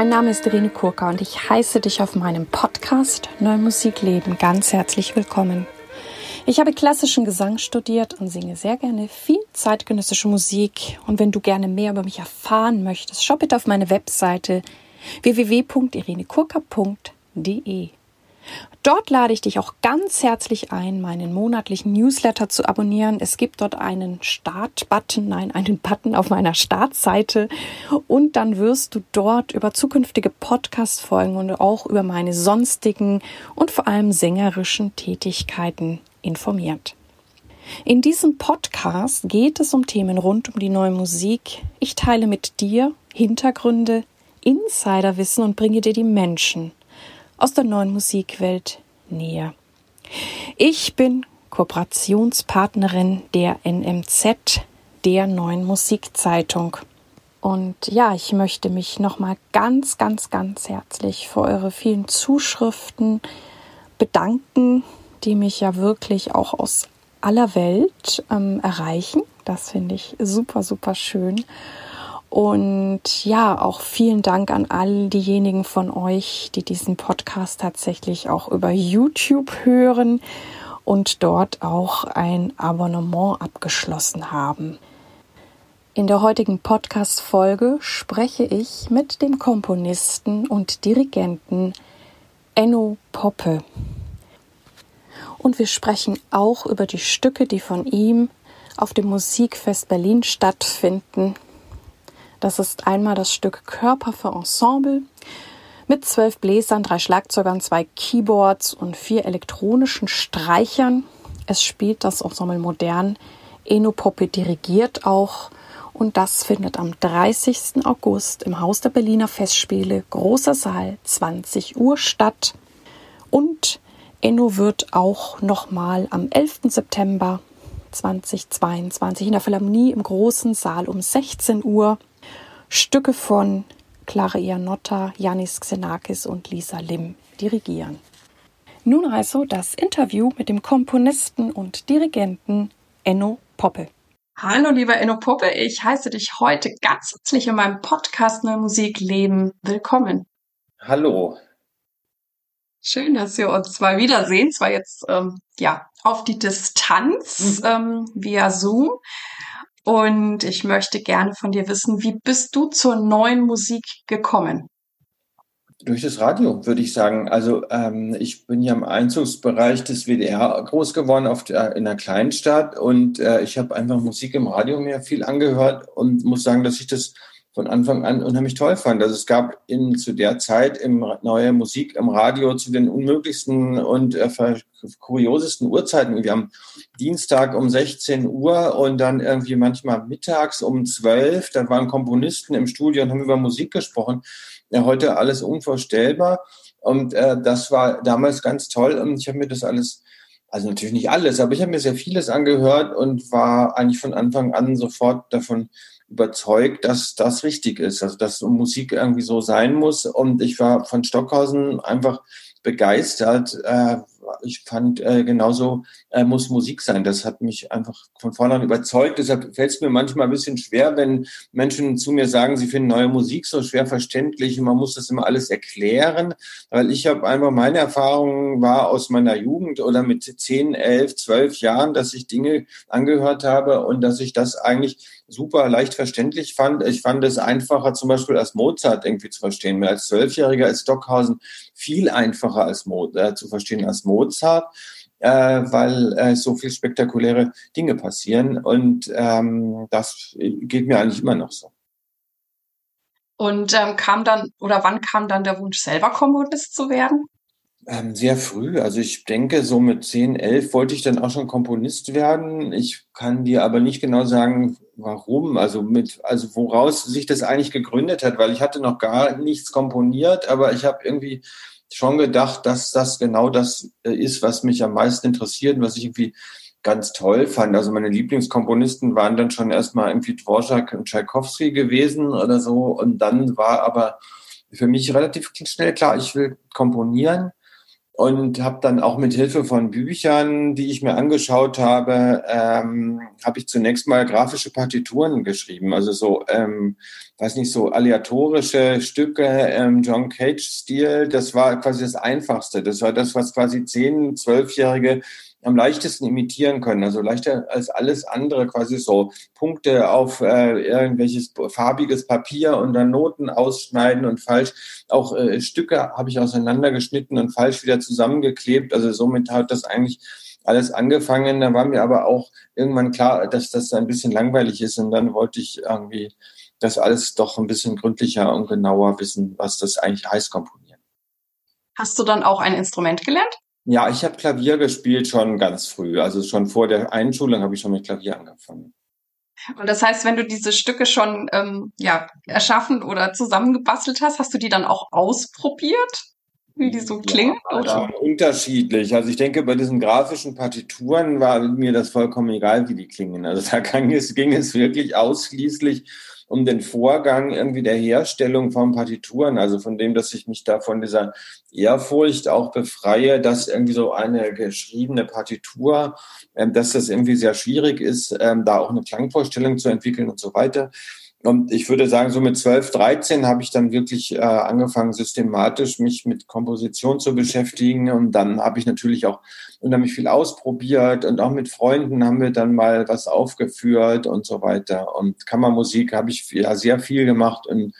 Mein Name ist Irene Kurka und ich heiße dich auf meinem Podcast Neue Musik leben ganz herzlich willkommen. Ich habe klassischen Gesang studiert und singe sehr gerne viel zeitgenössische Musik. Und wenn du gerne mehr über mich erfahren möchtest, schau bitte auf meine Webseite www.irenekurka.de. Dort lade ich dich auch ganz herzlich ein, meinen monatlichen Newsletter zu abonnieren. Es gibt dort einen Start-Button, nein, einen Button auf meiner Startseite und dann wirst du dort über zukünftige Podcast-Folgen und auch über meine sonstigen und vor allem sängerischen Tätigkeiten informiert. In diesem Podcast geht es um Themen rund um die neue Musik. Ich teile mit dir Hintergründe, Insiderwissen und bringe dir die Menschen aus der neuen Musikwelt näher. Ich bin Kooperationspartnerin der NMZ, der neuen Musikzeitung. Und ja, ich möchte mich nochmal ganz, ganz, ganz herzlich für eure vielen Zuschriften bedanken, die mich ja wirklich auch aus aller Welt ähm, erreichen. Das finde ich super, super schön. Und ja, auch vielen Dank an all diejenigen von euch, die diesen Podcast tatsächlich auch über YouTube hören und dort auch ein Abonnement abgeschlossen haben. In der heutigen Podcast-Folge spreche ich mit dem Komponisten und Dirigenten Enno Poppe. Und wir sprechen auch über die Stücke, die von ihm auf dem Musikfest Berlin stattfinden das ist einmal das Stück Körper für Ensemble mit zwölf Bläsern, drei Schlagzeugern, zwei Keyboards und vier elektronischen Streichern. Es spielt das Ensemble modern. Eno Poppe dirigiert auch. Und das findet am 30. August im Haus der Berliner Festspiele, großer Saal, 20 Uhr statt. Und Enno wird auch nochmal am 11. September 2022 in der Philharmonie im großen Saal um 16 Uhr Stücke von Clara Ianotta, Yanis Xenakis und Lisa Lim dirigieren. Nun also das Interview mit dem Komponisten und Dirigenten Enno Poppe. Hallo lieber Enno Poppe, ich heiße dich heute ganz herzlich in meinem Podcast Neue Musik Leben willkommen. Hallo. Schön, dass wir uns mal wiedersehen, zwar jetzt ähm, ja auf die Distanz mhm. ähm, via Zoom. Und ich möchte gerne von dir wissen, wie bist du zur neuen Musik gekommen? Durch das Radio, würde ich sagen. Also ähm, ich bin ja im Einzugsbereich des WDR groß geworden auf der, in einer Kleinstadt und äh, ich habe einfach Musik im Radio mir viel angehört und muss sagen, dass ich das von Anfang an unheimlich toll fand. Also es gab in, zu der Zeit im, neue Musik im Radio zu den unmöglichsten und äh, kuriosesten Uhrzeiten. Wir haben Dienstag um 16 Uhr und dann irgendwie manchmal mittags um 12. Da waren Komponisten im Studio und haben über Musik gesprochen. Ja, heute alles unvorstellbar. Und äh, das war damals ganz toll. Und ich habe mir das alles, also natürlich nicht alles, aber ich habe mir sehr vieles angehört und war eigentlich von Anfang an sofort davon überzeugt, dass das richtig ist, also dass Musik irgendwie so sein muss. Und ich war von Stockhausen einfach begeistert, äh, ich fand, äh, genauso äh, muss Musik sein. Das hat mich einfach von vornherein überzeugt. Deshalb fällt es mir manchmal ein bisschen schwer, wenn Menschen zu mir sagen, sie finden neue Musik so schwer verständlich und man muss das immer alles erklären. Weil ich habe einfach, meine Erfahrung war aus meiner Jugend oder mit 10, 11, 12 Jahren, dass ich Dinge angehört habe und dass ich das eigentlich super leicht verständlich fand. Ich fand es einfacher, zum Beispiel als Mozart irgendwie zu verstehen. Mir als Zwölfjähriger ist Stockhausen viel einfacher als Mo äh, zu verstehen als Mozart, äh, weil äh, so viel spektakuläre Dinge passieren. Und ähm, das geht mir eigentlich immer noch so. Und ähm, kam dann, oder wann kam dann der Wunsch, selber Komponist zu werden? Ähm, sehr früh. Also ich denke, so mit 10, 11 wollte ich dann auch schon Komponist werden. Ich kann dir aber nicht genau sagen, warum, also mit, also woraus sich das eigentlich gegründet hat, weil ich hatte noch gar nichts komponiert, aber ich habe irgendwie schon gedacht, dass das genau das äh, ist, was mich am meisten interessiert und was ich irgendwie ganz toll fand. Also meine Lieblingskomponisten waren dann schon erstmal irgendwie Dvorak und Tchaikovsky gewesen oder so. Und dann war aber für mich relativ schnell klar, ich will komponieren. Und habe dann auch mit Hilfe von Büchern, die ich mir angeschaut habe, ähm, habe ich zunächst mal grafische Partituren geschrieben, also so, ähm, weiß nicht, so aleatorische Stücke, ähm, John Cage-Stil. Das war quasi das Einfachste. Das war das, was quasi zehn, zwölfjährige am leichtesten imitieren können. Also leichter als alles andere, quasi so Punkte auf äh, irgendwelches farbiges Papier und dann Noten ausschneiden und falsch. Auch äh, Stücke habe ich auseinandergeschnitten und falsch wieder zusammengeklebt. Also somit hat das eigentlich alles angefangen. Da war mir aber auch irgendwann klar, dass das ein bisschen langweilig ist. Und dann wollte ich irgendwie das alles doch ein bisschen gründlicher und genauer wissen, was das eigentlich heißt, komponieren. Hast du dann auch ein Instrument gelernt? Ja, ich habe Klavier gespielt schon ganz früh. Also schon vor der Einschulung habe ich schon mit Klavier angefangen. Und das heißt, wenn du diese Stücke schon ähm, ja, erschaffen oder zusammengebastelt hast, hast du die dann auch ausprobiert, wie die so klingen? Ja, oder? Schon unterschiedlich. Also ich denke, bei diesen grafischen Partituren war mir das vollkommen egal, wie die klingen. Also da ging es, ging es wirklich ausschließlich um den Vorgang irgendwie der Herstellung von Partituren, also von dem, dass ich mich da von dieser Ehrfurcht auch befreie, dass irgendwie so eine geschriebene Partitur, ähm, dass das irgendwie sehr schwierig ist, ähm, da auch eine Klangvorstellung zu entwickeln und so weiter. Und ich würde sagen, so mit 12, 13 habe ich dann wirklich äh, angefangen, systematisch mich mit Komposition zu beschäftigen. Und dann habe ich natürlich auch unheimlich viel ausprobiert und auch mit Freunden haben wir dann mal was aufgeführt und so weiter. Und Kammermusik habe ich ja sehr viel gemacht und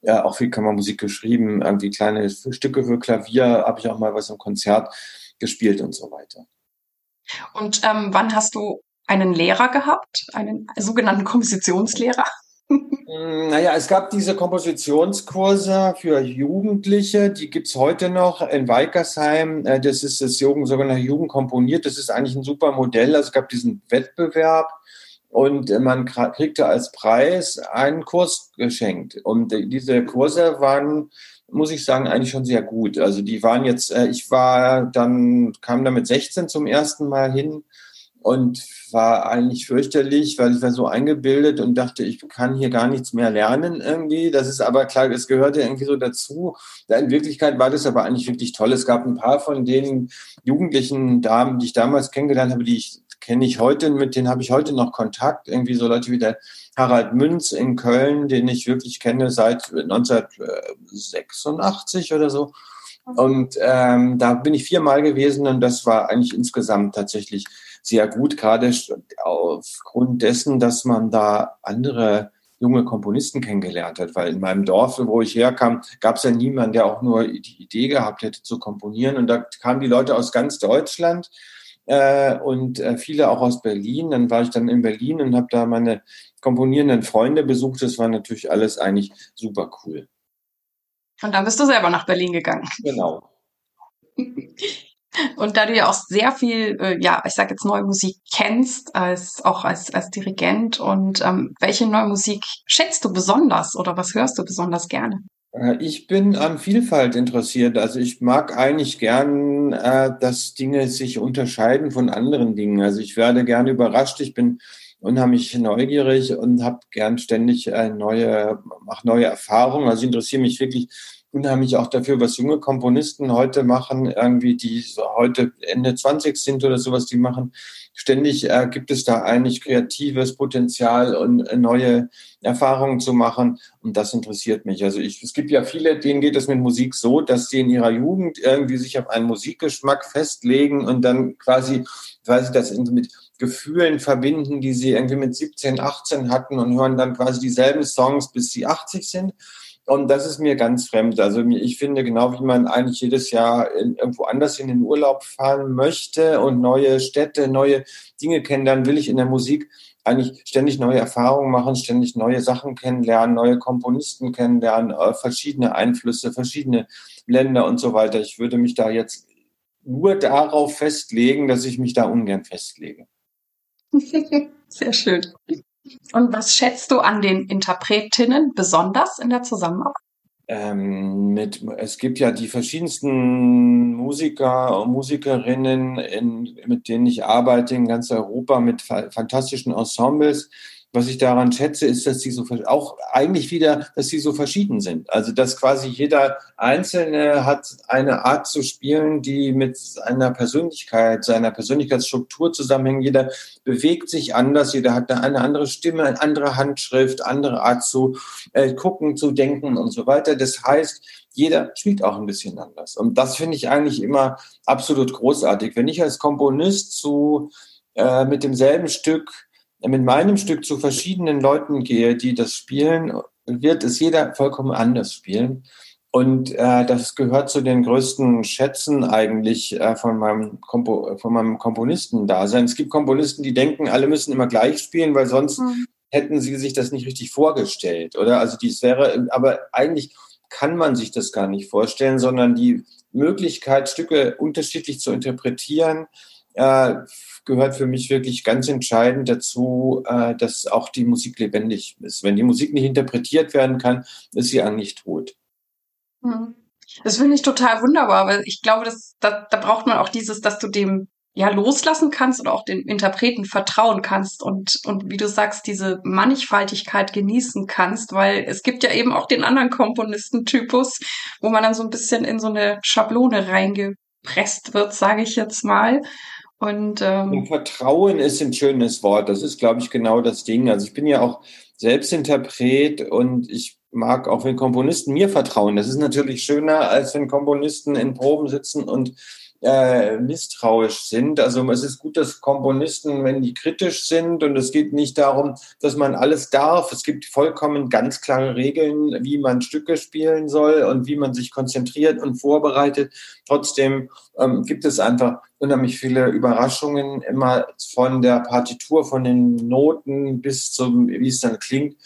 ja, auch viel Kammermusik geschrieben. Irgendwie kleine Stücke für Klavier habe ich auch mal was im Konzert gespielt und so weiter. Und ähm, wann hast du einen Lehrer gehabt, einen sogenannten Kompositionslehrer? Mm, naja, es gab diese Kompositionskurse für Jugendliche, die gibt's heute noch in Weikersheim. Äh, das ist das Jugend, sogenannte Jugend komponiert. Das ist eigentlich ein super Modell. Also es gab diesen Wettbewerb und man kriegte als Preis einen Kurs geschenkt. Und diese Kurse waren, muss ich sagen, eigentlich schon sehr gut. Also die waren jetzt, äh, ich war dann, kam da mit 16 zum ersten Mal hin und war eigentlich fürchterlich, weil ich war so eingebildet und dachte, ich kann hier gar nichts mehr lernen irgendwie. Das ist aber klar, es gehörte irgendwie so dazu. In Wirklichkeit war das aber eigentlich wirklich toll. Es gab ein paar von den jugendlichen Damen, die ich damals kennengelernt habe, die ich kenne ich heute, mit denen habe ich heute noch Kontakt. Irgendwie so Leute wie der Harald Münz in Köln, den ich wirklich kenne seit 1986 oder so. Und ähm, da bin ich viermal gewesen und das war eigentlich insgesamt tatsächlich sehr gut, gerade aufgrund dessen, dass man da andere junge Komponisten kennengelernt hat, weil in meinem Dorf, wo ich herkam, gab es ja niemanden, der auch nur die Idee gehabt hätte zu komponieren. Und da kamen die Leute aus ganz Deutschland äh, und äh, viele auch aus Berlin. Dann war ich dann in Berlin und habe da meine komponierenden Freunde besucht. Das war natürlich alles eigentlich super cool. Und dann bist du selber nach Berlin gegangen. Genau. Und da du ja auch sehr viel, äh, ja, ich sag jetzt neue Musik kennst, als auch als, als Dirigent und ähm, welche neue Musik schätzt du besonders oder was hörst du besonders gerne? Äh, ich bin an Vielfalt interessiert. Also ich mag eigentlich gern, äh, dass Dinge sich unterscheiden von anderen Dingen. Also ich werde gerne überrascht. Ich bin unheimlich neugierig und habe gern ständig äh, neue, mach neue Erfahrungen. Also ich interessiere mich wirklich unheimlich auch dafür, was junge Komponisten heute machen, irgendwie, die so heute Ende 20 sind oder sowas, die machen. Ständig äh, gibt es da eigentlich kreatives Potenzial und äh, neue Erfahrungen zu machen. Und das interessiert mich. Also ich, es gibt ja viele, denen geht es mit Musik so, dass sie in ihrer Jugend irgendwie sich auf einen Musikgeschmack festlegen und dann quasi, quasi das mit Gefühlen verbinden, die sie irgendwie mit 17, 18 hatten und hören dann quasi dieselben Songs, bis sie 80 sind. Und das ist mir ganz fremd. Also ich finde, genau wie man eigentlich jedes Jahr irgendwo anders in den Urlaub fahren möchte und neue Städte, neue Dinge kennenlernen, will ich in der Musik eigentlich ständig neue Erfahrungen machen, ständig neue Sachen kennenlernen, neue Komponisten kennenlernen, äh, verschiedene Einflüsse, verschiedene Länder und so weiter. Ich würde mich da jetzt nur darauf festlegen, dass ich mich da ungern festlege. Sehr schön. Und was schätzt du an den Interpretinnen besonders in der Zusammenarbeit? Ähm, mit, es gibt ja die verschiedensten Musiker und Musikerinnen, in, mit denen ich arbeite in ganz Europa mit fa fantastischen Ensembles. Was ich daran schätze, ist, dass sie so auch eigentlich wieder, dass sie so verschieden sind. Also dass quasi jeder Einzelne hat eine Art zu spielen, die mit einer Persönlichkeit, seiner Persönlichkeitsstruktur zusammenhängt. Jeder bewegt sich anders, jeder hat eine andere Stimme, eine andere Handschrift, andere Art zu äh, gucken, zu denken und so weiter. Das heißt, jeder spielt auch ein bisschen anders. Und das finde ich eigentlich immer absolut großartig. Wenn ich als Komponist zu äh, mit demselben Stück mit meinem Stück zu verschiedenen Leuten gehe, die das spielen, wird es jeder vollkommen anders spielen. Und äh, das gehört zu den größten Schätzen eigentlich äh, von, meinem Kompo von meinem Komponisten-Dasein. Es gibt Komponisten, die denken, alle müssen immer gleich spielen, weil sonst mhm. hätten sie sich das nicht richtig vorgestellt, oder? Also dies wäre, aber eigentlich kann man sich das gar nicht vorstellen, sondern die Möglichkeit, Stücke unterschiedlich zu interpretieren, äh, gehört für mich wirklich ganz entscheidend dazu, äh, dass auch die Musik lebendig ist. Wenn die Musik nicht interpretiert werden kann, ist sie eigentlich tot. Hm. Das finde ich total wunderbar, weil ich glaube, dass, da, da braucht man auch dieses, dass du dem ja loslassen kannst oder auch den Interpreten vertrauen kannst und, und wie du sagst, diese Mannigfaltigkeit genießen kannst, weil es gibt ja eben auch den anderen Komponistentypus, wo man dann so ein bisschen in so eine Schablone reingepresst wird, sage ich jetzt mal. Und, ähm, und Vertrauen ist ein schönes Wort. Das ist, glaube ich, genau das Ding. Also ich bin ja auch Selbstinterpret und ich mag auch, wenn Komponisten mir vertrauen. Das ist natürlich schöner, als wenn Komponisten in Proben sitzen und äh, misstrauisch sind. Also es ist gut, dass Komponisten, wenn die kritisch sind und es geht nicht darum, dass man alles darf. Es gibt vollkommen ganz klare Regeln, wie man Stücke spielen soll und wie man sich konzentriert und vorbereitet. Trotzdem ähm, gibt es einfach unheimlich viele Überraschungen, immer von der Partitur, von den Noten bis zum, wie es dann klingt.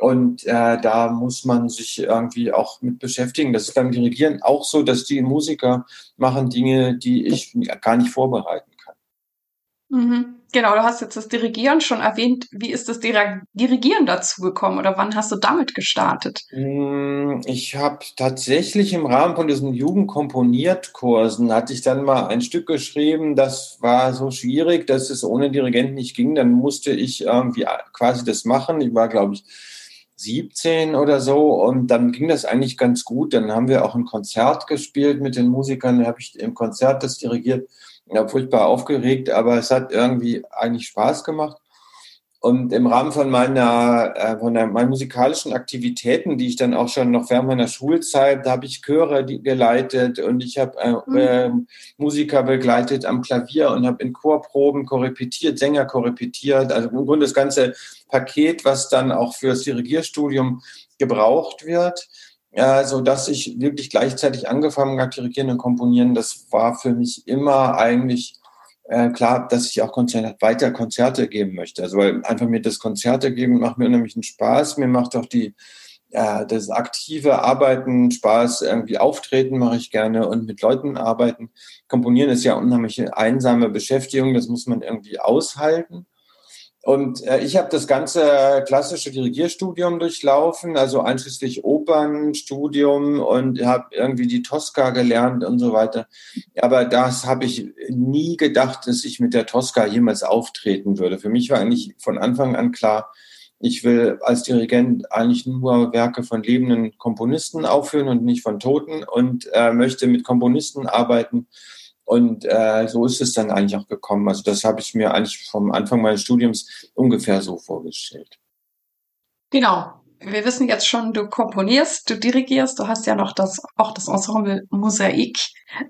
Und äh, da muss man sich irgendwie auch mit beschäftigen. Das ist beim Dirigieren auch so, dass die Musiker machen Dinge, die ich gar nicht vorbereiten kann. Mhm. Genau, du hast jetzt das Dirigieren schon erwähnt. Wie ist das Dirigieren dazu gekommen oder wann hast du damit gestartet? Hm, ich habe tatsächlich im Rahmen von diesen Jugendkomponiert-Kursen hatte ich dann mal ein Stück geschrieben, das war so schwierig, dass es ohne Dirigent nicht ging. Dann musste ich irgendwie quasi das machen. Ich war, glaube ich, 17 oder so und dann ging das eigentlich ganz gut. Dann haben wir auch ein Konzert gespielt mit den Musikern. Da habe ich im Konzert das dirigiert. Ja, furchtbar aufgeregt, aber es hat irgendwie eigentlich Spaß gemacht. Und im Rahmen von meiner, äh, von der, meinen musikalischen Aktivitäten, die ich dann auch schon noch während meiner Schulzeit, da habe ich Chöre geleitet und ich habe äh, mhm. äh, Musiker begleitet am Klavier und habe in Chorproben korrepetiert, Sänger korrepetiert. Also im Grunde das ganze Paket, was dann auch fürs Dirigierstudium gebraucht wird, äh, so dass ich wirklich gleichzeitig angefangen habe, dirigieren und komponieren. Das war für mich immer eigentlich äh, klar, dass ich auch Konzerte, weiter Konzerte geben möchte. Also weil einfach mir das Konzerte geben macht mir unheimlich einen Spaß. Mir macht auch die äh, das aktive Arbeiten Spaß. Irgendwie auftreten mache ich gerne und mit Leuten arbeiten. Komponieren ist ja unheimlich einsame Beschäftigung. Das muss man irgendwie aushalten. Und äh, ich habe das ganze klassische Dirigierstudium durchlaufen, also einschließlich Opernstudium und habe irgendwie die Tosca gelernt und so weiter. Aber das habe ich nie gedacht, dass ich mit der Tosca jemals auftreten würde. Für mich war eigentlich von Anfang an klar, ich will als Dirigent eigentlich nur Werke von lebenden Komponisten aufführen und nicht von Toten und äh, möchte mit Komponisten arbeiten, und äh, so ist es dann eigentlich auch gekommen. Also das habe ich mir eigentlich vom Anfang meines Studiums ungefähr so vorgestellt. Genau. Wir wissen jetzt schon, du komponierst, du dirigierst, du hast ja noch das, auch das Ensemble Mosaik.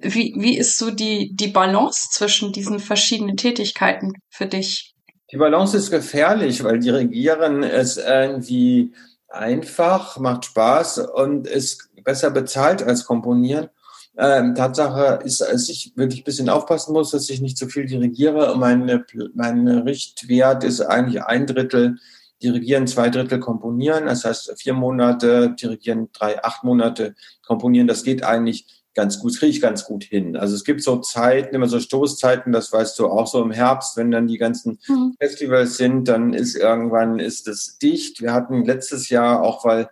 Wie, wie ist so die, die Balance zwischen diesen verschiedenen Tätigkeiten für dich? Die Balance ist gefährlich, weil Dirigieren ist irgendwie einfach, macht Spaß und ist besser bezahlt als Komponieren. Ähm, Tatsache ist, dass ich wirklich ein bisschen aufpassen muss, dass ich nicht zu viel dirigiere. Meine, mein Richtwert ist eigentlich ein Drittel dirigieren, zwei Drittel komponieren. Das heißt, vier Monate dirigieren, drei, acht Monate komponieren. Das geht eigentlich ganz gut, kriege ich ganz gut hin. Also es gibt so Zeiten, immer so Stoßzeiten, das weißt du auch so im Herbst, wenn dann die ganzen mhm. Festivals sind, dann ist irgendwann ist es dicht. Wir hatten letztes Jahr auch, weil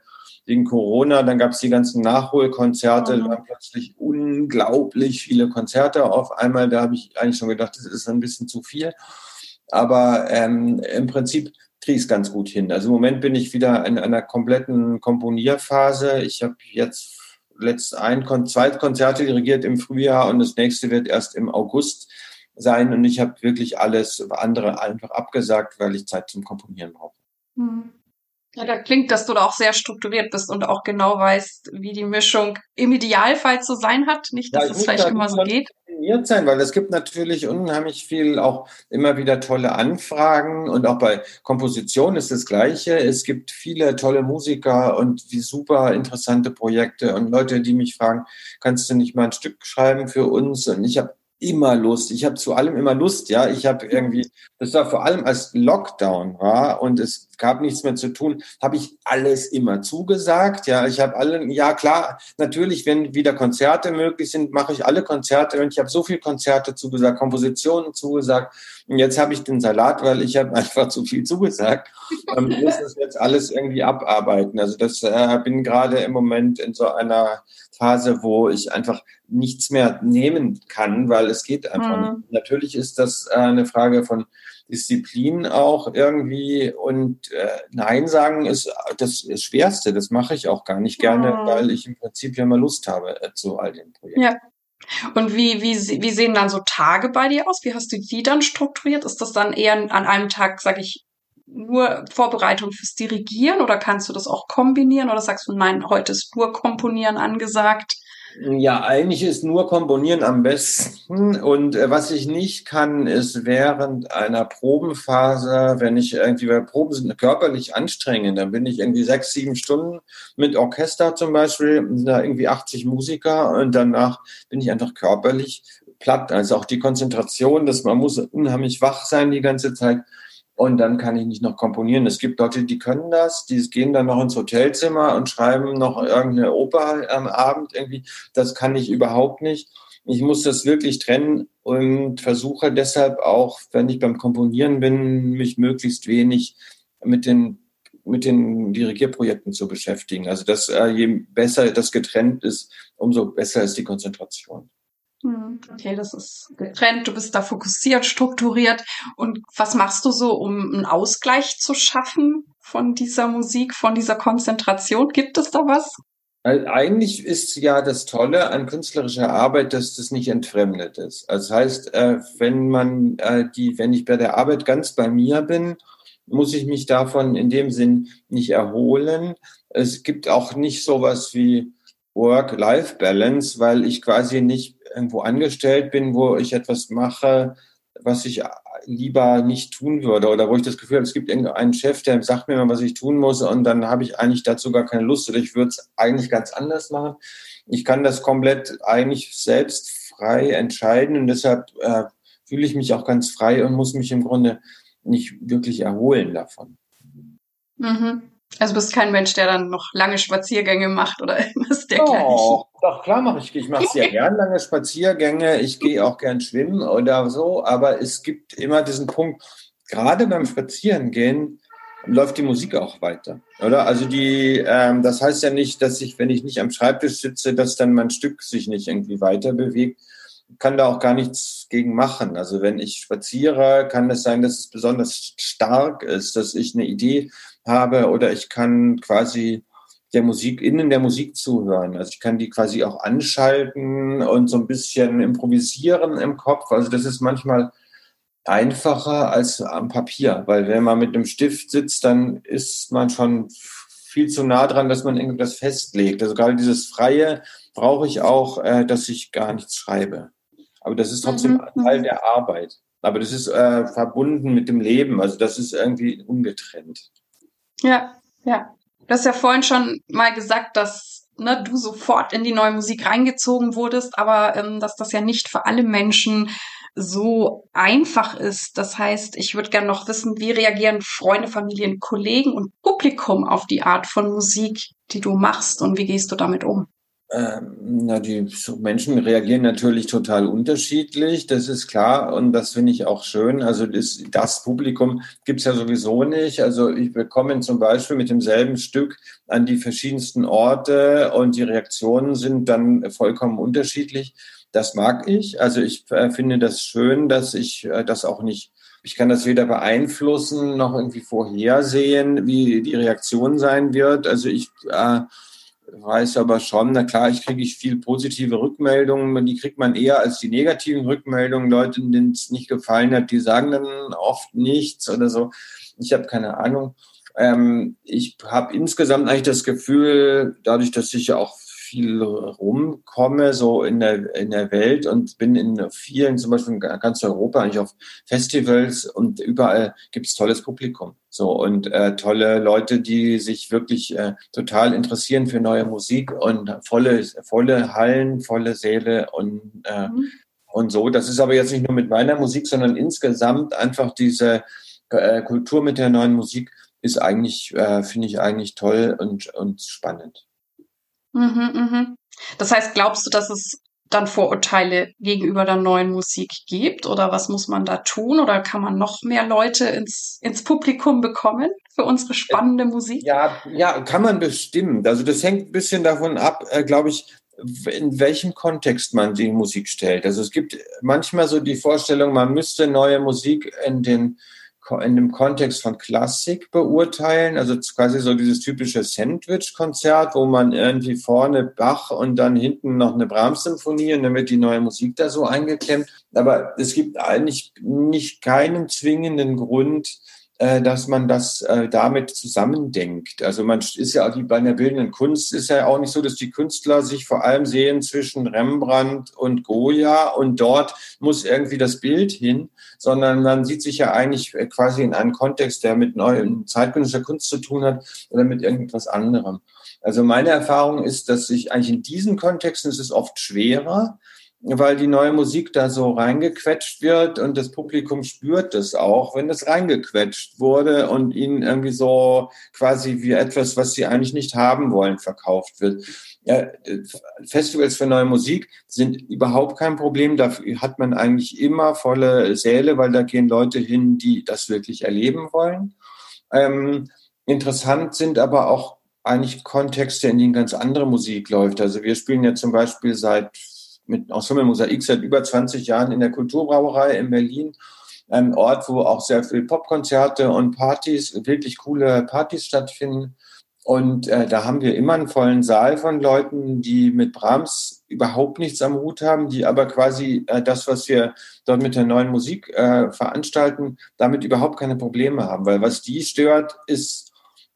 wegen Corona, dann gab es die ganzen Nachholkonzerte, mhm. da waren plötzlich unglaublich viele Konzerte auf einmal. Da habe ich eigentlich schon gedacht, das ist ein bisschen zu viel. Aber ähm, im Prinzip kriege ich es ganz gut hin. Also im Moment bin ich wieder in einer kompletten Komponierphase. Ich habe jetzt letzt ein, zwei Konzerte dirigiert im Frühjahr und das nächste wird erst im August sein. Und ich habe wirklich alles andere einfach abgesagt, weil ich Zeit zum Komponieren brauche. Hm. Ja, da klingt, dass du da auch sehr strukturiert bist und auch genau weißt, wie die Mischung im Idealfall zu sein hat. Nicht, dass ja, es vielleicht immer so geht. Sein, weil es gibt natürlich unheimlich viel auch immer wieder tolle Anfragen und auch bei Komposition ist das Gleiche. Es gibt viele tolle Musiker und die super interessante Projekte und Leute, die mich fragen, kannst du nicht mal ein Stück schreiben für uns? Und ich habe immer Lust. Ich habe zu allem immer Lust, ja. Ich habe irgendwie, das war vor allem als Lockdown war und es gab nichts mehr zu tun, habe ich alles immer zugesagt. Ja, ich habe alle, ja klar, natürlich, wenn wieder Konzerte möglich sind, mache ich alle Konzerte und ich habe so viel Konzerte zugesagt, Kompositionen zugesagt. Und jetzt habe ich den Salat, weil ich habe einfach zu viel zugesagt. Und muss das jetzt alles irgendwie abarbeiten. Also das äh, bin gerade im Moment in so einer Phase, wo ich einfach nichts mehr nehmen kann, weil es geht einfach mhm. nicht. Natürlich ist das äh, eine Frage von Disziplin auch irgendwie und äh, Nein sagen ist das, Schwerste. Das mache ich auch gar nicht gerne, mhm. weil ich im Prinzip ja mal Lust habe äh, zu all den Projekten. Ja. Und wie, wie, wie sehen dann so Tage bei dir aus? Wie hast du die dann strukturiert? Ist das dann eher an einem Tag, sage ich, nur Vorbereitung fürs Dirigieren oder kannst du das auch kombinieren oder sagst du, nein, heute ist nur Komponieren angesagt? Ja, eigentlich ist nur Komponieren am besten. Und äh, was ich nicht kann, ist während einer Probenphase, wenn ich irgendwie, weil Proben sind körperlich anstrengend, dann bin ich irgendwie sechs, sieben Stunden mit Orchester zum Beispiel, da irgendwie 80 Musiker und danach bin ich einfach körperlich platt. Also auch die Konzentration, dass man muss unheimlich wach sein die ganze Zeit und dann kann ich nicht noch komponieren. Es gibt Leute, die können das, die gehen dann noch ins Hotelzimmer und schreiben noch irgendeine Oper am Abend irgendwie. Das kann ich überhaupt nicht. Ich muss das wirklich trennen und versuche deshalb auch, wenn ich beim Komponieren bin, mich möglichst wenig mit den mit den Dirigierprojekten zu beschäftigen. Also dass äh, je besser das getrennt ist, umso besser ist die Konzentration. Hm, okay, das ist getrennt, du bist da fokussiert, strukturiert. Und was machst du so, um einen Ausgleich zu schaffen von dieser Musik, von dieser Konzentration? Gibt es da was? Eigentlich ist ja das Tolle an künstlerischer Arbeit, dass das nicht entfremdet ist. Also das heißt, äh, wenn man äh, die, wenn ich bei der Arbeit ganz bei mir bin, muss ich mich davon in dem Sinn nicht erholen. Es gibt auch nicht sowas wie Work-Life-Balance, weil ich quasi nicht irgendwo angestellt bin, wo ich etwas mache, was ich lieber nicht tun würde oder wo ich das Gefühl habe, es gibt irgendeinen Chef, der sagt mir mal, was ich tun muss und dann habe ich eigentlich dazu gar keine Lust oder ich würde es eigentlich ganz anders machen. Ich kann das komplett eigentlich selbst frei entscheiden und deshalb äh, fühle ich mich auch ganz frei und muss mich im Grunde nicht wirklich erholen davon. Mhm. Also bist kein Mensch, der dann noch lange Spaziergänge macht oder irgendwas dergleichen. Oh, doch, klar mache ich. Ich mache sehr gern lange Spaziergänge. Ich gehe auch gern schwimmen oder so. Aber es gibt immer diesen Punkt, gerade beim Spazierengehen läuft die Musik auch weiter, oder? Also die, ähm, das heißt ja nicht, dass ich, wenn ich nicht am Schreibtisch sitze, dass dann mein Stück sich nicht irgendwie weiter bewegt. Kann da auch gar nichts gegen machen. Also wenn ich spaziere, kann es sein, dass es besonders stark ist, dass ich eine Idee habe oder ich kann quasi der Musik, innen der Musik zuhören. Also ich kann die quasi auch anschalten und so ein bisschen improvisieren im Kopf. Also das ist manchmal einfacher als am Papier, weil wenn man mit einem Stift sitzt, dann ist man schon viel zu nah dran, dass man irgendwas festlegt. Also gerade dieses Freie brauche ich auch, äh, dass ich gar nichts schreibe. Aber das ist trotzdem mhm. Teil der Arbeit. Aber das ist äh, verbunden mit dem Leben. Also das ist irgendwie ungetrennt. Ja, ja. Du hast ja vorhin schon mal gesagt, dass ne, du sofort in die neue Musik reingezogen wurdest, aber ähm, dass das ja nicht für alle Menschen so einfach ist. Das heißt, ich würde gerne noch wissen, wie reagieren Freunde, Familien, Kollegen und Publikum auf die Art von Musik, die du machst und wie gehst du damit um? Ähm, na, die Menschen reagieren natürlich total unterschiedlich, das ist klar und das finde ich auch schön. Also das, das Publikum gibt's ja sowieso nicht. Also ich bekomme zum Beispiel mit demselben Stück an die verschiedensten Orte und die Reaktionen sind dann vollkommen unterschiedlich. Das mag ich. Also ich äh, finde das schön, dass ich äh, das auch nicht Ich kann das weder beeinflussen noch irgendwie vorhersehen, wie die Reaktion sein wird. Also ich äh, weiß aber schon, na klar, ich kriege ich viel positive Rückmeldungen, die kriegt man eher als die negativen Rückmeldungen. Leute, denen es nicht gefallen hat, die sagen dann oft nichts oder so. Ich habe keine Ahnung. Ähm, ich habe insgesamt eigentlich das Gefühl, dadurch, dass ich ja auch viel rumkomme, so in der, in der Welt und bin in vielen, zum Beispiel in ganz Europa, eigentlich auf Festivals und überall gibt es tolles Publikum. So und äh, tolle Leute, die sich wirklich äh, total interessieren für neue Musik und volle, volle Hallen, volle Säle und, äh, mhm. und so. Das ist aber jetzt nicht nur mit meiner Musik, sondern insgesamt einfach diese äh, Kultur mit der neuen Musik ist eigentlich, äh, finde ich eigentlich toll und, und spannend. Mhm, mhm. Das heißt, glaubst du, dass es dann Vorurteile gegenüber der neuen Musik gibt? Oder was muss man da tun? Oder kann man noch mehr Leute ins, ins Publikum bekommen für unsere spannende Musik? Ja, ja, kann man bestimmen. Also das hängt ein bisschen davon ab, äh, glaube ich, in welchem Kontext man die Musik stellt. Also es gibt manchmal so die Vorstellung, man müsste neue Musik in den in dem Kontext von Klassik beurteilen, also quasi so dieses typische Sandwich-Konzert, wo man irgendwie vorne Bach und dann hinten noch eine Brahms-Symphonie und damit die neue Musik da so eingeklemmt. Aber es gibt eigentlich nicht keinen zwingenden Grund, dass man das äh, damit zusammendenkt. Also man ist ja wie bei einer bildenden Kunst ist ja auch nicht so, dass die Künstler sich vor allem sehen zwischen Rembrandt und Goya und dort muss irgendwie das Bild hin, sondern man sieht sich ja eigentlich quasi in einem Kontext, der mit neuen zeitgenössischer Kunst zu tun hat oder mit irgendetwas anderem. Also meine Erfahrung ist, dass sich eigentlich in diesen Kontexten ist es oft schwerer, weil die neue Musik da so reingequetscht wird und das Publikum spürt es auch, wenn es reingequetscht wurde und ihnen irgendwie so quasi wie etwas, was sie eigentlich nicht haben wollen, verkauft wird. Ja, Festivals für neue Musik sind überhaupt kein Problem. Dafür hat man eigentlich immer volle Säle, weil da gehen Leute hin, die das wirklich erleben wollen. Ähm, interessant sind aber auch eigentlich Kontexte, in denen ganz andere Musik läuft. Also wir spielen ja zum Beispiel seit mit Ensemble Mosaik seit über 20 Jahren in der Kulturbrauerei in Berlin. Ein Ort, wo auch sehr viel Popkonzerte und Partys, wirklich coole Partys stattfinden. Und äh, da haben wir immer einen vollen Saal von Leuten, die mit Brahms überhaupt nichts am Hut haben, die aber quasi äh, das, was wir dort mit der neuen Musik äh, veranstalten, damit überhaupt keine Probleme haben. Weil was die stört, ist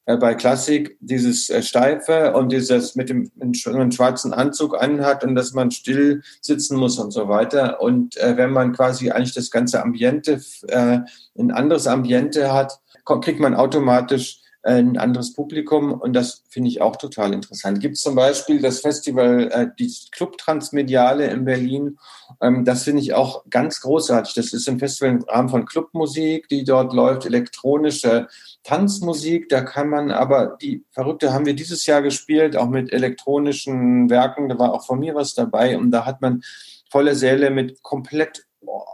bei Klassik dieses äh, Steife und dieses mit dem schwarzen Anzug anhat und dass man still sitzen muss und so weiter. Und äh, wenn man quasi eigentlich das ganze Ambiente, äh, ein anderes Ambiente hat, kriegt man automatisch äh, ein anderes Publikum und das finde ich auch total interessant. Gibt es zum Beispiel das Festival, äh, die Club Transmediale in Berlin. Ähm, das finde ich auch ganz großartig. Das ist ein Festival im Rahmen von Clubmusik, die dort läuft, elektronische Tanzmusik. Da kann man aber, die Verrückte haben wir dieses Jahr gespielt, auch mit elektronischen Werken. Da war auch von mir was dabei und da hat man volle Säle mit komplett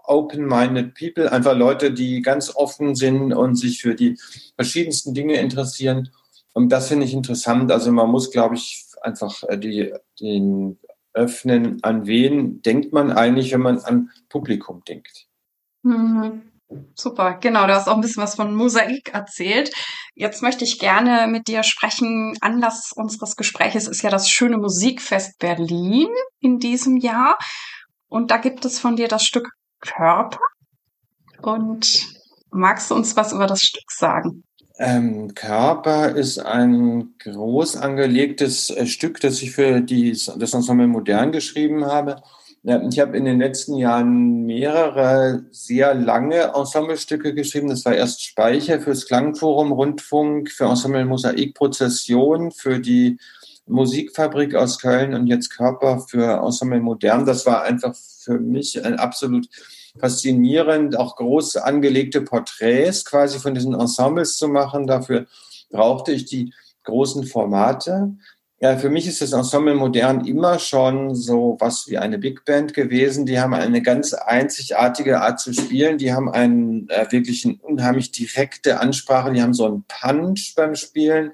open-minded people, einfach Leute, die ganz offen sind und sich für die verschiedensten Dinge interessieren. Und das finde ich interessant. Also man muss, glaube ich, einfach äh, die, den öffnen, an wen denkt man eigentlich, wenn man an Publikum denkt. Mhm. Super, genau, du hast auch ein bisschen was von Mosaik erzählt. Jetzt möchte ich gerne mit dir sprechen. Anlass unseres Gespräches ist ja das schöne Musikfest Berlin in diesem Jahr. Und da gibt es von dir das Stück Körper. Und magst du uns was über das Stück sagen? Ähm, Körper ist ein groß angelegtes äh, Stück, das ich für die, das Ensemble Modern geschrieben habe. Ich habe in den letzten Jahren mehrere sehr lange Ensemblestücke geschrieben. Das war erst Speicher fürs Klangforum Rundfunk, für Ensemble Mosaik Prozession, für die Musikfabrik aus Köln und jetzt Körper für Ensemble Modern. Das war einfach für mich ein absolut faszinierend, auch groß angelegte Porträts quasi von diesen Ensembles zu machen. Dafür brauchte ich die großen Formate. Ja, für mich ist das Ensemble Modern immer schon so was wie eine Big Band gewesen. Die haben eine ganz einzigartige Art zu spielen. Die haben einen äh, wirklich eine unheimlich direkte Ansprache. Die haben so einen Punch beim Spielen.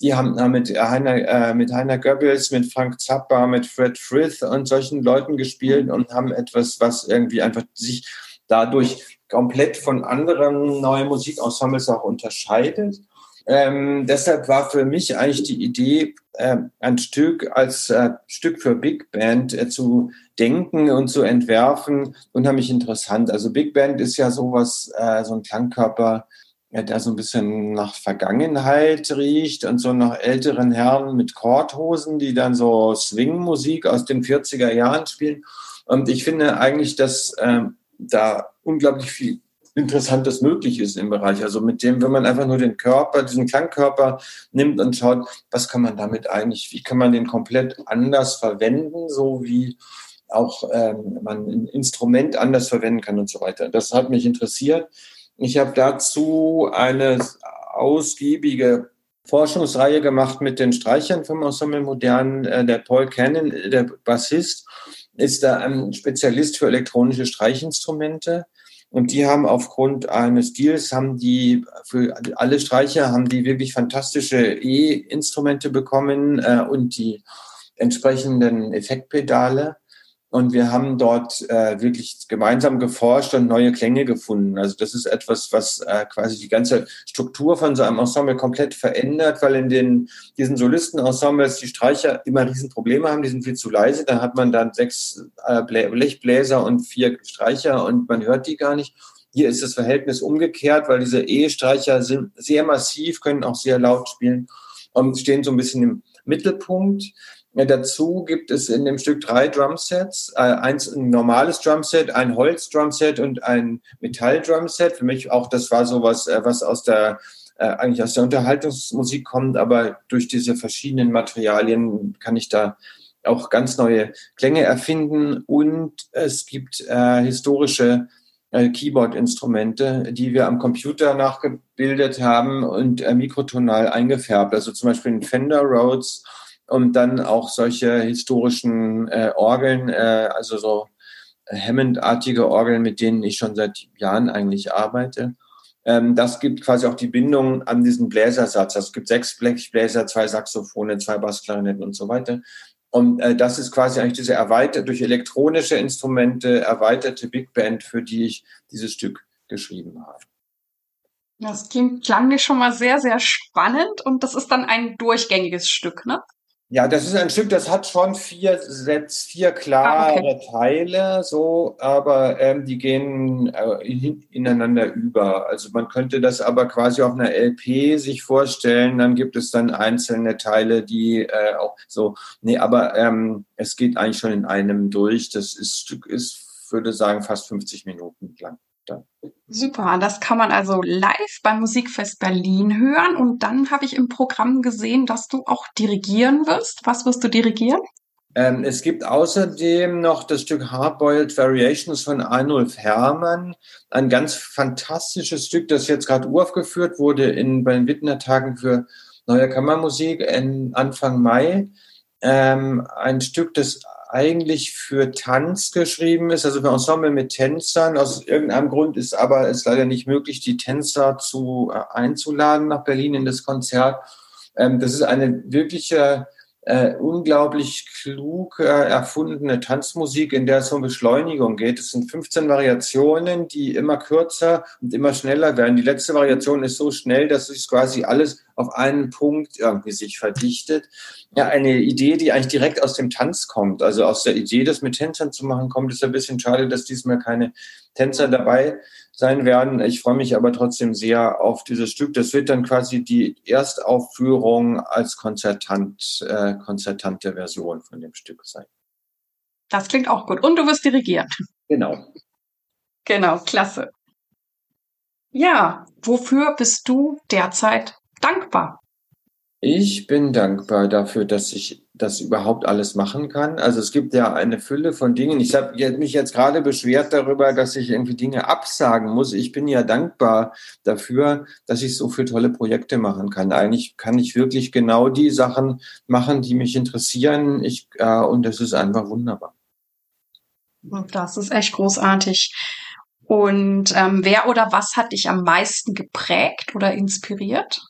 Die haben äh, mit Heiner, äh, mit Heiner Goebbels, mit Frank Zappa, mit Fred Frith und solchen Leuten gespielt und haben etwas, was irgendwie einfach sich dadurch komplett von anderen neuen Musikensembles auch unterscheidet. Ähm, deshalb war für mich eigentlich die Idee, äh, ein Stück als äh, Stück für Big Band äh, zu denken und zu entwerfen, unheimlich interessant. Also Big Band ist ja sowas, äh, so ein Klangkörper, ja, der so ein bisschen nach Vergangenheit riecht und so nach älteren Herren mit Korthosen, die dann so Swing-Musik aus den 40er Jahren spielen. Und ich finde eigentlich, dass äh, da unglaublich viel Interessantes möglich ist im Bereich. Also mit dem, wenn man einfach nur den Körper, diesen Klangkörper nimmt und schaut, was kann man damit eigentlich, wie kann man den komplett anders verwenden, so wie auch ähm, man ein Instrument anders verwenden kann und so weiter. Das hat mich interessiert. Ich habe dazu eine ausgiebige Forschungsreihe gemacht mit den Streichern vom Ensemble Modern. Äh, der Paul Cannon, der Bassist, ist da ein Spezialist für elektronische Streichinstrumente. Und die haben aufgrund eines Deals, haben die für alle Streicher, haben die wirklich fantastische E-Instrumente bekommen äh, und die entsprechenden Effektpedale. Und wir haben dort äh, wirklich gemeinsam geforscht und neue Klänge gefunden. Also das ist etwas, was äh, quasi die ganze Struktur von so einem Ensemble komplett verändert, weil in den, diesen Solisten-Ensembles die Streicher immer Riesenprobleme haben, die sind viel zu leise. Da hat man dann sechs äh, Blechbläser und vier Streicher und man hört die gar nicht. Hier ist das Verhältnis umgekehrt, weil diese E-Streicher sind sehr massiv, können auch sehr laut spielen und stehen so ein bisschen im Mittelpunkt. Dazu gibt es in dem Stück drei Drumsets. Äh, eins ein normales Drumset, ein Holz-Drumset und ein Metall-Drumset. Für mich auch, das war sowas, äh, was aus der äh, eigentlich aus der Unterhaltungsmusik kommt, aber durch diese verschiedenen Materialien kann ich da auch ganz neue Klänge erfinden. Und es gibt äh, historische äh, Keyboard-Instrumente, die wir am Computer nachgebildet haben und äh, mikrotonal eingefärbt. Also zum Beispiel ein Fender Rhodes und dann auch solche historischen äh, Orgeln, äh, also so Hammond-artige Orgeln, mit denen ich schon seit Jahren eigentlich arbeite. Ähm, das gibt quasi auch die Bindung an diesen Bläsersatz. Also es gibt sechs Blechbläser, zwei Saxophone, zwei Bassklarinetten und so weiter. Und äh, das ist quasi eigentlich diese erweiterte, durch elektronische Instrumente erweiterte Big Band, für die ich dieses Stück geschrieben habe. Das klingt, klang mir schon mal sehr, sehr spannend und das ist dann ein durchgängiges Stück, ne? Ja, das ist ein Stück, das hat schon vier Sets, vier klare ah, okay. Teile, so, aber ähm, die gehen äh, ineinander über. Also man könnte das aber quasi auf einer LP sich vorstellen. Dann gibt es dann einzelne Teile, die äh, auch so. Nee, aber ähm, es geht eigentlich schon in einem durch. Das ist, Stück ist, würde sagen, fast 50 Minuten lang. Super, das kann man also live beim Musikfest Berlin hören. Und dann habe ich im Programm gesehen, dass du auch dirigieren wirst. Was wirst du dirigieren? Ähm, es gibt außerdem noch das Stück Hardboiled Variations von Arnulf Herrmann. Ein ganz fantastisches Stück, das jetzt gerade uraufgeführt wurde in, bei den Wittner Tagen für Neue Kammermusik in Anfang Mai. Ähm, ein Stück, das eigentlich für Tanz geschrieben ist, also für Ensemble mit Tänzern. Aus irgendeinem Grund ist aber es leider nicht möglich, die Tänzer zu äh, einzuladen nach Berlin in das Konzert. Ähm, das ist eine wirkliche äh, unglaublich klug äh, erfundene Tanzmusik, in der es um Beschleunigung geht. Es sind 15 Variationen, die immer kürzer und immer schneller werden. Die letzte Variation ist so schnell, dass sich quasi alles auf einen Punkt irgendwie sich verdichtet. Ja, eine Idee, die eigentlich direkt aus dem Tanz kommt. Also aus der Idee, das mit Tänzern zu machen, kommt es ein bisschen schade, dass diesmal keine Tänzer dabei sein werden. Ich freue mich aber trotzdem sehr auf dieses Stück. Das wird dann quasi die Erstaufführung als Konzertant, äh, konzertante Version von dem Stück sein. Das klingt auch gut. Und du wirst dirigieren. Genau. Genau, klasse. Ja, wofür bist du derzeit dankbar? Ich bin dankbar dafür, dass ich das überhaupt alles machen kann. Also es gibt ja eine Fülle von Dingen. Ich habe mich jetzt gerade beschwert darüber, dass ich irgendwie Dinge absagen muss. Ich bin ja dankbar dafür, dass ich so viele tolle Projekte machen kann. Eigentlich kann ich wirklich genau die Sachen machen, die mich interessieren. Ich, äh, und das ist einfach wunderbar. Das ist echt großartig. Und ähm, wer oder was hat dich am meisten geprägt oder inspiriert?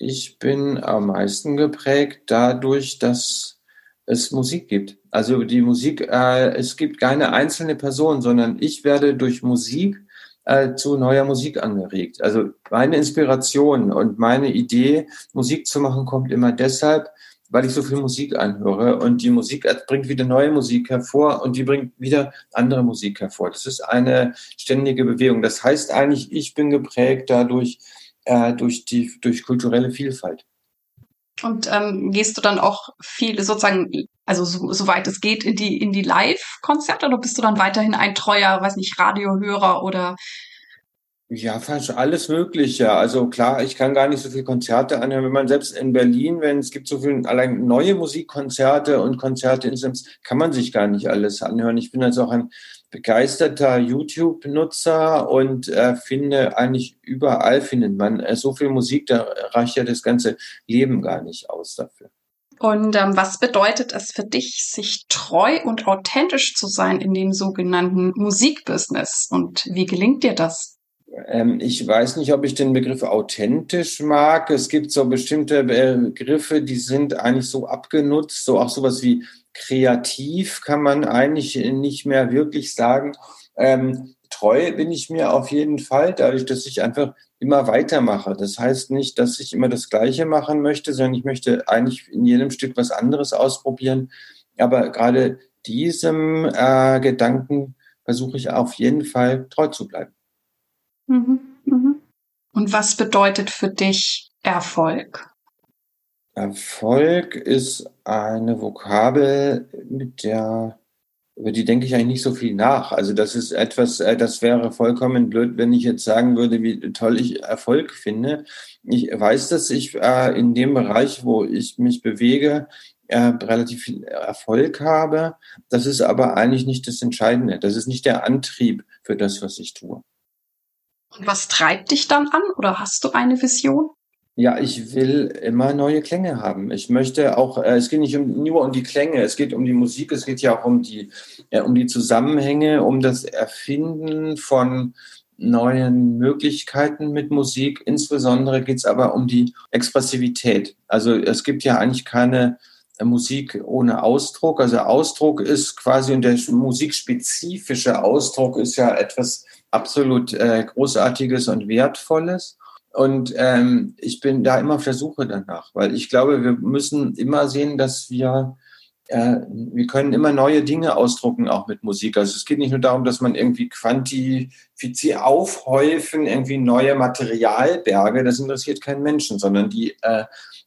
Ich bin am meisten geprägt dadurch, dass es Musik gibt. Also die Musik, äh, es gibt keine einzelne Person, sondern ich werde durch Musik äh, zu neuer Musik angeregt. Also meine Inspiration und meine Idee, Musik zu machen, kommt immer deshalb, weil ich so viel Musik anhöre und die Musik bringt wieder neue Musik hervor und die bringt wieder andere Musik hervor. Das ist eine ständige Bewegung. Das heißt eigentlich, ich bin geprägt dadurch äh, durch die durch kulturelle Vielfalt. Und ähm, gehst du dann auch viel sozusagen, also so, soweit es geht, in die in die Live-Konzerte oder bist du dann weiterhin ein treuer, weiß nicht, Radiohörer oder ja, fast alles Mögliche. Also klar, ich kann gar nicht so viele Konzerte anhören. Wenn man selbst in Berlin, wenn es gibt so viele allein neue Musikkonzerte und Konzerte insgesamt, kann man sich gar nicht alles anhören. Ich bin also auch ein begeisterter YouTube-Nutzer und äh, finde eigentlich überall findet man äh, so viel Musik, da reicht ja das ganze Leben gar nicht aus dafür. Und ähm, was bedeutet es für dich, sich treu und authentisch zu sein in dem sogenannten Musikbusiness? Und wie gelingt dir das? Ähm, ich weiß nicht, ob ich den Begriff authentisch mag. Es gibt so bestimmte Begriffe, die sind eigentlich so abgenutzt, so auch sowas wie kreativ kann man eigentlich nicht mehr wirklich sagen. Ähm, treu bin ich mir auf jeden Fall, dadurch, dass ich einfach immer weitermache. Das heißt nicht, dass ich immer das Gleiche machen möchte, sondern ich möchte eigentlich in jedem Stück was anderes ausprobieren. Aber gerade diesem äh, Gedanken versuche ich auf jeden Fall treu zu bleiben. Mhm, mhm. Und was bedeutet für dich Erfolg? Erfolg ist eine Vokabel, mit der, über die denke ich eigentlich nicht so viel nach. Also das ist etwas, äh, das wäre vollkommen blöd, wenn ich jetzt sagen würde, wie toll ich Erfolg finde. Ich weiß, dass ich äh, in dem Bereich, wo ich mich bewege, äh, relativ viel Erfolg habe. Das ist aber eigentlich nicht das Entscheidende. Das ist nicht der Antrieb für das, was ich tue. Und was treibt dich dann an oder hast du eine Vision? Ja, ich will immer neue Klänge haben. Ich möchte auch, äh, es geht nicht um, nur um die Klänge, es geht um die Musik, es geht ja auch um die, äh, um die Zusammenhänge, um das Erfinden von neuen Möglichkeiten mit Musik. Insbesondere geht es aber um die Expressivität. Also es gibt ja eigentlich keine äh, Musik ohne Ausdruck. Also Ausdruck ist quasi und der musikspezifische Ausdruck ist ja etwas absolut äh, Großartiges und Wertvolles. Und ähm, ich bin da immer auf der Suche danach, weil ich glaube, wir müssen immer sehen, dass wir, äh, wir können immer neue Dinge ausdrucken, auch mit Musik. Also es geht nicht nur darum, dass man irgendwie quantifiziert aufhäufen, irgendwie neue Materialberge, das interessiert keinen Menschen, sondern die, äh,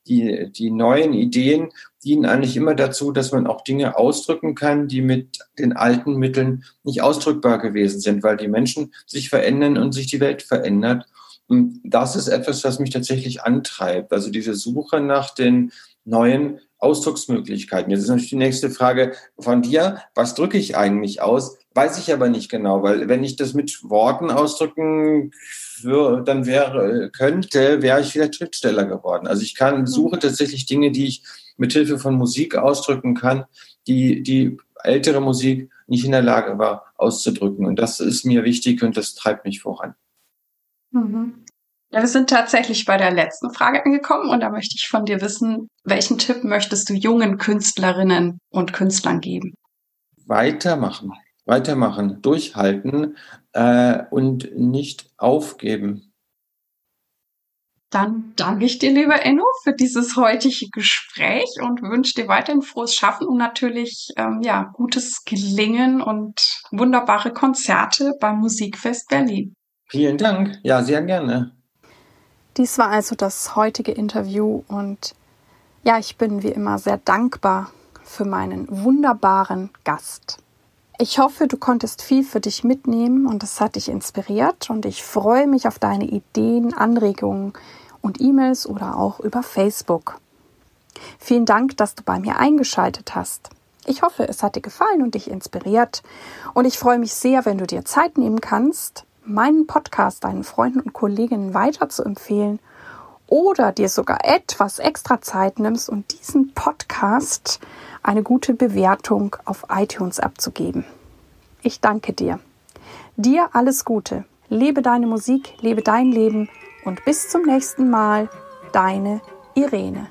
die, die neuen Ideen dienen eigentlich immer dazu, dass man auch Dinge ausdrücken kann, die mit den alten Mitteln nicht ausdrückbar gewesen sind, weil die Menschen sich verändern und sich die Welt verändert. Und das ist etwas, was mich tatsächlich antreibt. Also diese Suche nach den neuen Ausdrucksmöglichkeiten. Jetzt ist natürlich die nächste Frage von dir. Was drücke ich eigentlich aus? Weiß ich aber nicht genau, weil wenn ich das mit Worten ausdrücken für, dann wäre, könnte, wäre ich wieder Schriftsteller geworden. Also ich kann, suche tatsächlich Dinge, die ich mit Hilfe von Musik ausdrücken kann, die die ältere Musik nicht in der Lage war auszudrücken. Und das ist mir wichtig und das treibt mich voran. Mhm. Ja, wir sind tatsächlich bei der letzten Frage angekommen und da möchte ich von dir wissen, welchen Tipp möchtest du jungen Künstlerinnen und Künstlern geben? Weitermachen, weitermachen, durchhalten äh, und nicht aufgeben. Dann danke ich dir, lieber Enno, für dieses heutige Gespräch und wünsche dir weiterhin frohes Schaffen und natürlich ähm, ja gutes Gelingen und wunderbare Konzerte beim Musikfest Berlin. Vielen Dank. Ja, sehr gerne. Dies war also das heutige Interview und ja, ich bin wie immer sehr dankbar für meinen wunderbaren Gast. Ich hoffe, du konntest viel für dich mitnehmen und es hat dich inspiriert und ich freue mich auf deine Ideen, Anregungen und E-Mails oder auch über Facebook. Vielen Dank, dass du bei mir eingeschaltet hast. Ich hoffe, es hat dir gefallen und dich inspiriert und ich freue mich sehr, wenn du dir Zeit nehmen kannst, meinen Podcast deinen Freunden und Kolleginnen weiter zu empfehlen oder dir sogar etwas extra Zeit nimmst und diesen Podcast eine gute Bewertung auf iTunes abzugeben. Ich danke dir. Dir alles Gute. Lebe deine Musik, lebe dein Leben und bis zum nächsten Mal, deine Irene.